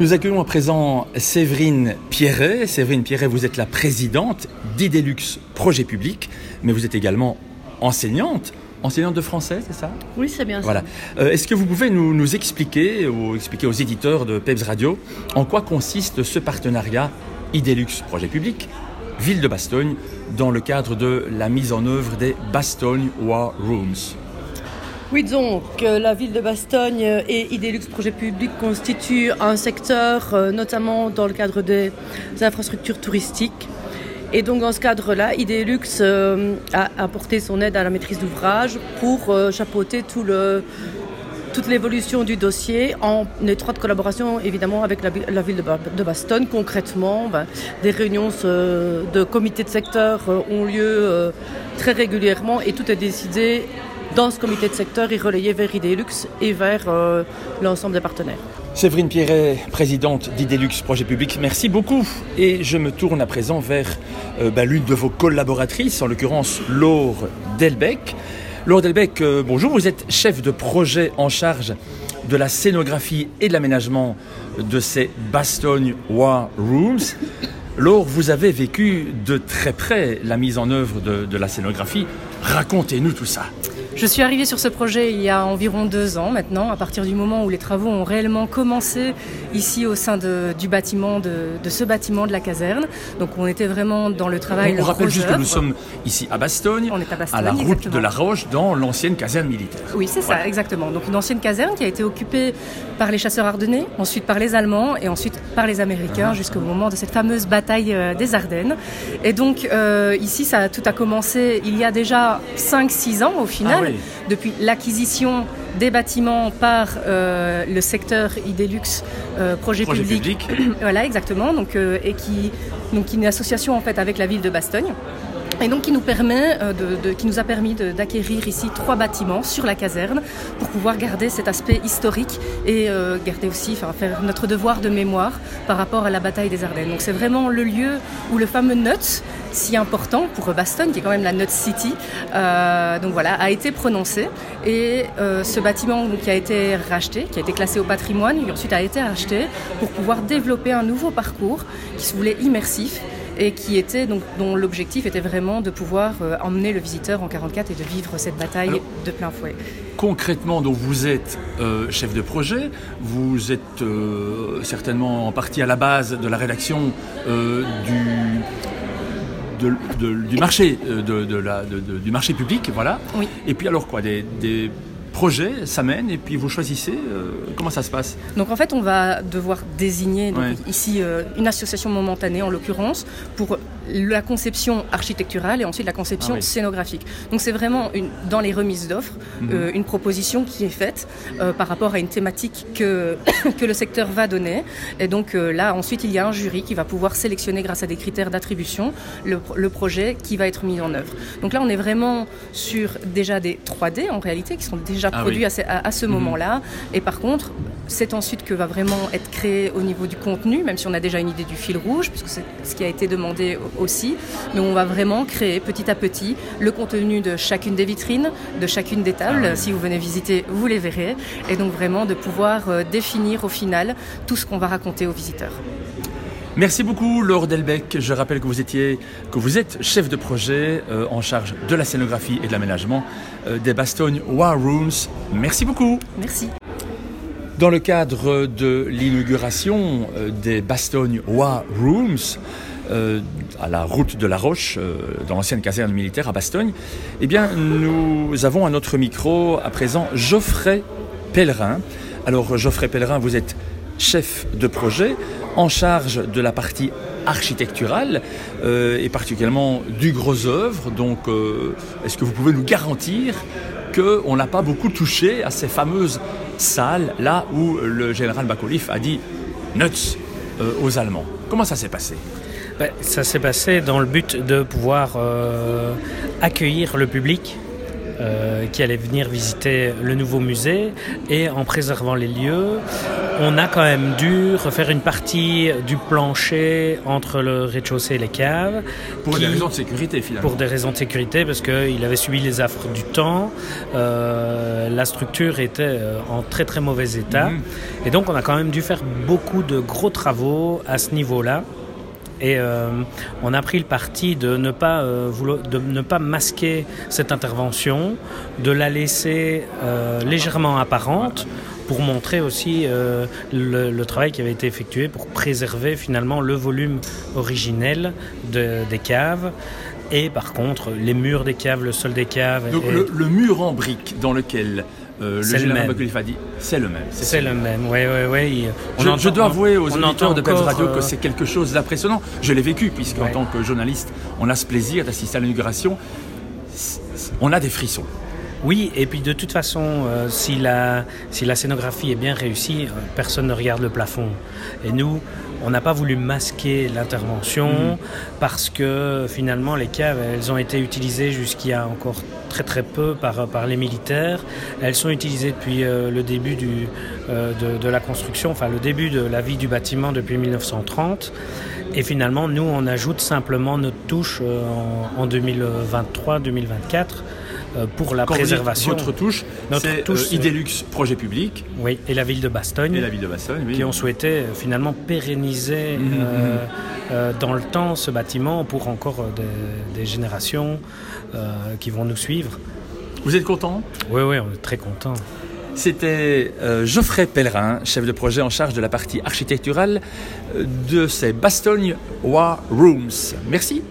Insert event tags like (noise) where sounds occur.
Nous accueillons à présent Séverine Pierret. Séverine Pierret, vous êtes la présidente d'Idelux Projet Public, mais vous êtes également enseignante. Enseignante de français, c'est ça? Oui, c'est bien voilà. ça. Euh, est-ce que vous pouvez nous, nous, expliquer, ou expliquer aux éditeurs de PEPS Radio, en quoi consiste ce partenariat Idelux Projet Public, Ville de Bastogne, dans le cadre de la mise en œuvre des Bastogne War Rooms? Oui, donc la ville de Bastogne et Idelux Projet Public constituent un secteur, euh, notamment dans le cadre des infrastructures touristiques. Et donc dans ce cadre-là, Idelux euh, a apporté son aide à la maîtrise d'ouvrage pour euh, chapeauter tout le, toute l'évolution du dossier en étroite collaboration évidemment avec la, ville de, Bastogne. Concrètement, ben, des réunions de comités de secteur ont lieu très régulièrement et tout est décidé dans ce comité de secteur et relayé vers Idelux et vers euh, l'ensemble des partenaires. Séverine Pierret, présidente d'Idelux Projet Public, merci beaucoup. Et je me tourne à présent vers euh, bah, l'une de vos collaboratrices, en l'occurrence Laure Delbecq. Laure Delbecq, euh, bonjour, vous êtes chef de projet en charge de la scénographie et de l'aménagement de ces Bastogne War Rooms. Laure, vous avez vécu de très près la mise en œuvre de la scénographie. Racontez-nous tout ça. Je suis arrivée sur ce projet il y a environ deux ans maintenant, à partir du moment où les travaux ont réellement commencé ici au sein du bâtiment, de, ce bâtiment de la caserne. Donc on était vraiment dans le travail. On, on rappelle juste que nous sommes ici à Bastogne, on est à, Bastogne, à la route de la Roche, dans l'ancienne caserne militaire. Oui, c'est ça, exactement. Donc une ancienne caserne qui a été occupée par les chasseurs ardennais, ensuite par les Allemands et ensuite par les Américains jusqu'au moment de cette fameuse bataille euh, des Ardennes. Et donc euh, ici, ça tout a commencé il y a déjà 5-6 ans au final. Ah depuis l'acquisition des bâtiments par euh, le secteur Idelux euh, projet, public. (clears throat) voilà, exactement. Donc, euh, et qui, donc, une association en fait avec la ville de Bastogne et donc qui nous euh, qui a permis d'acquérir ici trois bâtiments sur la caserne pour pouvoir garder cet aspect historique et euh, garder aussi, faire notre devoir de mémoire par rapport à la bataille des Ardennes. Donc c'est vraiment le lieu où le fameux Nuts, si important pour Bastogne, qui est quand même la Nuts City, euh, voilà, a été prononcé. Et ce bâtiment qui a été racheté, qui a été classé au patrimoine, et ensuite a été racheté pour pouvoir développer un nouveau parcours qui se voulait immersif et qui était donc dont l'objectif était vraiment de pouvoir euh, emmener le visiteur en 44 et de vivre cette bataille de plein fouet. Concrètement, donc vous êtes euh, chef de projet, vous êtes euh, certainement en partie à la base de la rédaction du du marché de, la, du marché public, voilà. Oui. Et puis alors quoi, des projet s'amène et puis vous choisissez euh, Comment ça se passe Donc en fait, on va devoir désigner ici euh, une association momentanée en l'occurrence pour la conception architecturale et ensuite la conception ah scénographique. Donc c'est vraiment une, dans les remises d'offres mhm. euh, une proposition qui est faite par rapport à une thématique que, (coughs) que le secteur va donner. Et donc là, ensuite, il y a un jury qui va pouvoir sélectionner grâce à des critères d'attribution le, le, projet qui va être mis en œuvre. Donc là, on est vraiment sur déjà des 3D en réalité qui sont déjà ah produit à ce, mhm. moment-là. Et par contre, c'est ensuite que va vraiment être créé au niveau du contenu, même si on a déjà une idée du fil rouge, puisque c'est ce qui a été demandé aussi. Mais on va vraiment créer petit à petit le contenu de chacune des vitrines, de chacune des tables. Ah si vous venez visiter, vous les verrez. Et donc vraiment de pouvoir euh, définir au final tout ce qu'on va raconter aux visiteurs. Merci beaucoup Laure Delbecq. Je rappelle que vous étiez, que vous êtes chef de projet euh, en charge de la scénographie et de l'aménagement euh, des Bastogne War Rooms. Merci beaucoup. Merci. Dans le cadre de l'inauguration des Bastogne War Rooms, à la route de la Roche, dans l'ancienne caserne militaire à Bastogne, eh bien, nous avons à notre micro à présent Geoffrey Pellerin. Alors, Geoffrey Pellerin, vous êtes chef de projet en charge de la partie architecturale euh, et particulièrement du gros œuvre. Donc, euh, est-ce que vous pouvez nous garantir qu'on n'a pas beaucoup touché à ces fameuses salles là où le général Bakolif a dit nuts euh, aux Allemands. Comment ça s'est passé? Ben, Ça s'est passé dans le but de pouvoir accueillir le public qui allait venir visiter le nouveau musée et en préservant les lieux, on a quand même dû refaire une partie du plancher entre le rez-de-chaussée et les caves. Pour qui- des raisons de sécurité, finalement. Pour des raisons de sécurité, parce qu'il avait subi les affres du temps. Euh, la structure était euh, en très très mauvais état. Mhm. Et donc on a quand même dû faire beaucoup de gros travaux à ce niveau-là. Et euh, on a pris le parti de ne pas euh, vouloir- de ne pas masquer cette intervention, de la laisser euh, légèrement apparente pour montrer aussi le, le travail qui avait été effectué pour préserver finalement le volume originel de- des caves. Et par contre, les murs des caves, le sol des caves, Donc et- le, le mur en briques dans lequel euh, le C'est le général c'est le même. c'est le même. Oui, oui, oui. On Je, entend- je dois avouer aux auditeurs de Pebs Radio que euh, c'est quelque chose d'impressionnant. Je l'ai vécu, puisque en tant que journaliste, on a ce plaisir d'assister à l'inauguration. On a des frissons. Oui, et puis de toute façon, euh, si, la, si la scénographie est bien réussie, euh, personne ne regarde le plafond. Et nous, on n'a pas voulu masquer l'intervention Mhm. parce que finalement, les caves, elles ont été utilisées jusqu'il y a encore très très peu par, par les militaires. Elles sont utilisées depuis euh, le début du, euh, de, de la construction, enfin le début de la vie du bâtiment depuis 1930. Et finalement, nous, on ajoute simplement notre touche euh, en, en 2023-2024 euh, pour la Quand vous dites préservation. votre touche, Notre touche, euh, c'est- Idelux Projet Public Oui, et la ville de Bastogne. et la ville de Bastogne. oui. qui ont souhaité euh, finalement pérenniser Mhm, euh, mhm. euh, dans le temps ce bâtiment pour encore euh, des, des générations euh, qui vont nous suivre. Vous êtes content? Oui, oui, on est très contents. C'était euh, Geoffrey Pellerin, chef de projet en charge de la partie architecturale euh, de ces Bastogne War Rooms. Merci.